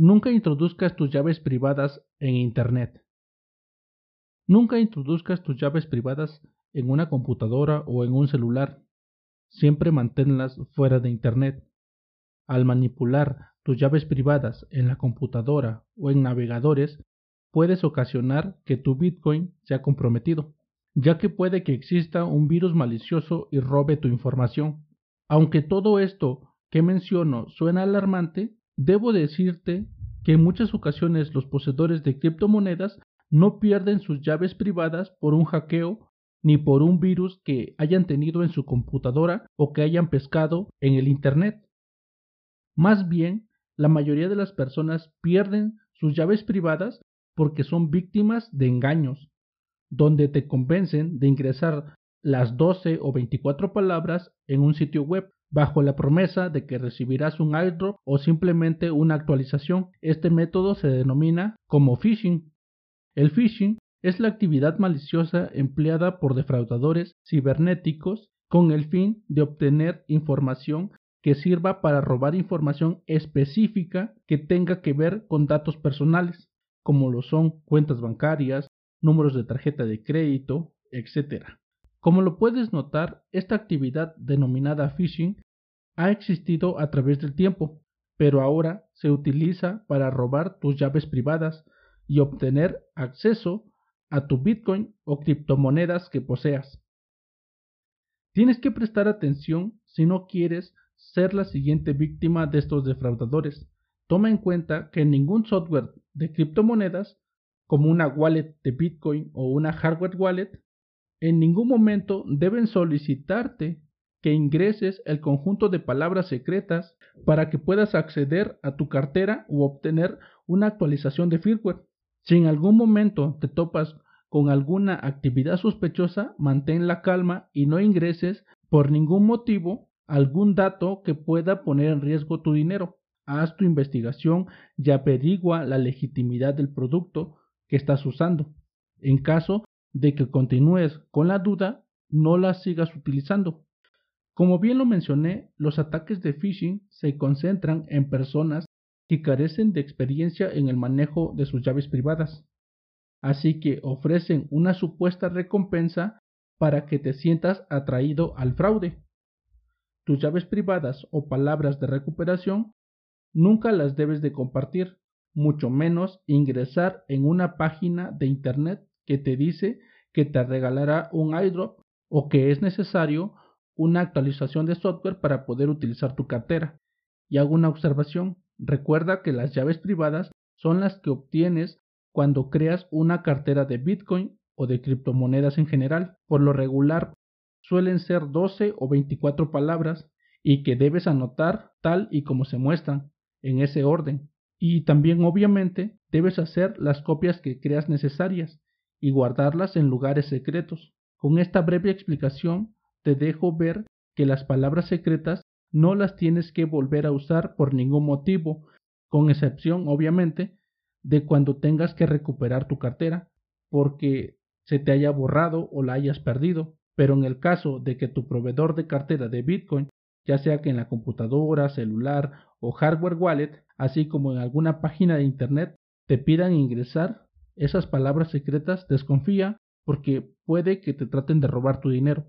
Nunca introduzcas tus llaves privadas en Internet. Nunca introduzcas tus llaves privadas en una computadora o en un celular. Siempre manténlas fuera de Internet. Al manipular tus llaves privadas en la computadora o en navegadores, puedes ocasionar que tu Bitcoin sea comprometido, ya que puede que exista un virus malicioso y robe tu información. Aunque todo esto que menciono suena alarmante, Debo decirte que en muchas ocasiones los poseedores de criptomonedas no pierden sus llaves privadas por un hackeo ni por un virus que hayan tenido en su computadora o que hayan pescado en el Internet. Más bien, la mayoría de las personas pierden sus llaves privadas porque son víctimas de engaños, donde te convencen de ingresar las 12 o 24 palabras en un sitio web bajo la promesa de que recibirás un airdrop o simplemente una actualización. Este método se denomina como phishing. El phishing es la actividad maliciosa empleada por defraudadores cibernéticos con el fin de obtener información que sirva para robar información específica que tenga que ver con datos personales, como lo son cuentas bancarias, números de tarjeta de crédito, etc. Como lo puedes notar, esta actividad denominada phishing ha existido a través del tiempo, pero ahora se utiliza para robar tus llaves privadas y obtener acceso a tu Bitcoin o criptomonedas que poseas. Tienes que prestar atención si no quieres ser la siguiente víctima de estos defraudadores. Toma en cuenta que ningún software de criptomonedas, como una wallet de Bitcoin o una hardware wallet, en ningún momento deben solicitarte que ingreses el conjunto de palabras secretas para que puedas acceder a tu cartera u obtener una actualización de firmware. Si en algún momento te topas con alguna actividad sospechosa, mantén la calma y no ingreses por ningún motivo algún dato que pueda poner en riesgo tu dinero. Haz tu investigación y averigua la legitimidad del producto que estás usando. En caso de que continúes con la duda, no la sigas utilizando. Como bien lo mencioné, los ataques de phishing se concentran en personas que carecen de experiencia en el manejo de sus llaves privadas, así que ofrecen una supuesta recompensa para que te sientas atraído al fraude. Tus llaves privadas o palabras de recuperación nunca las debes de compartir, mucho menos ingresar en una página de internet que te dice que te regalará un iDrop o que es necesario una actualización de software para poder utilizar tu cartera. Y hago una observación, recuerda que las llaves privadas son las que obtienes cuando creas una cartera de Bitcoin o de criptomonedas en general. Por lo regular suelen ser 12 o 24 palabras y que debes anotar tal y como se muestran, en ese orden. Y también obviamente debes hacer las copias que creas necesarias y guardarlas en lugares secretos. Con esta breve explicación te dejo ver que las palabras secretas no las tienes que volver a usar por ningún motivo, con excepción obviamente de cuando tengas que recuperar tu cartera, porque se te haya borrado o la hayas perdido. Pero en el caso de que tu proveedor de cartera de Bitcoin, ya sea que en la computadora, celular o hardware wallet, así como en alguna página de Internet, te pidan ingresar esas palabras secretas, desconfía porque puede que te traten de robar tu dinero.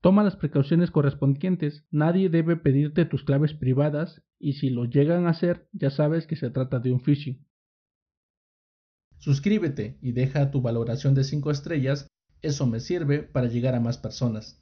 Toma las precauciones correspondientes, nadie debe pedirte tus claves privadas y si lo llegan a hacer ya sabes que se trata de un phishing. Suscríbete y deja tu valoración de 5 estrellas, eso me sirve para llegar a más personas.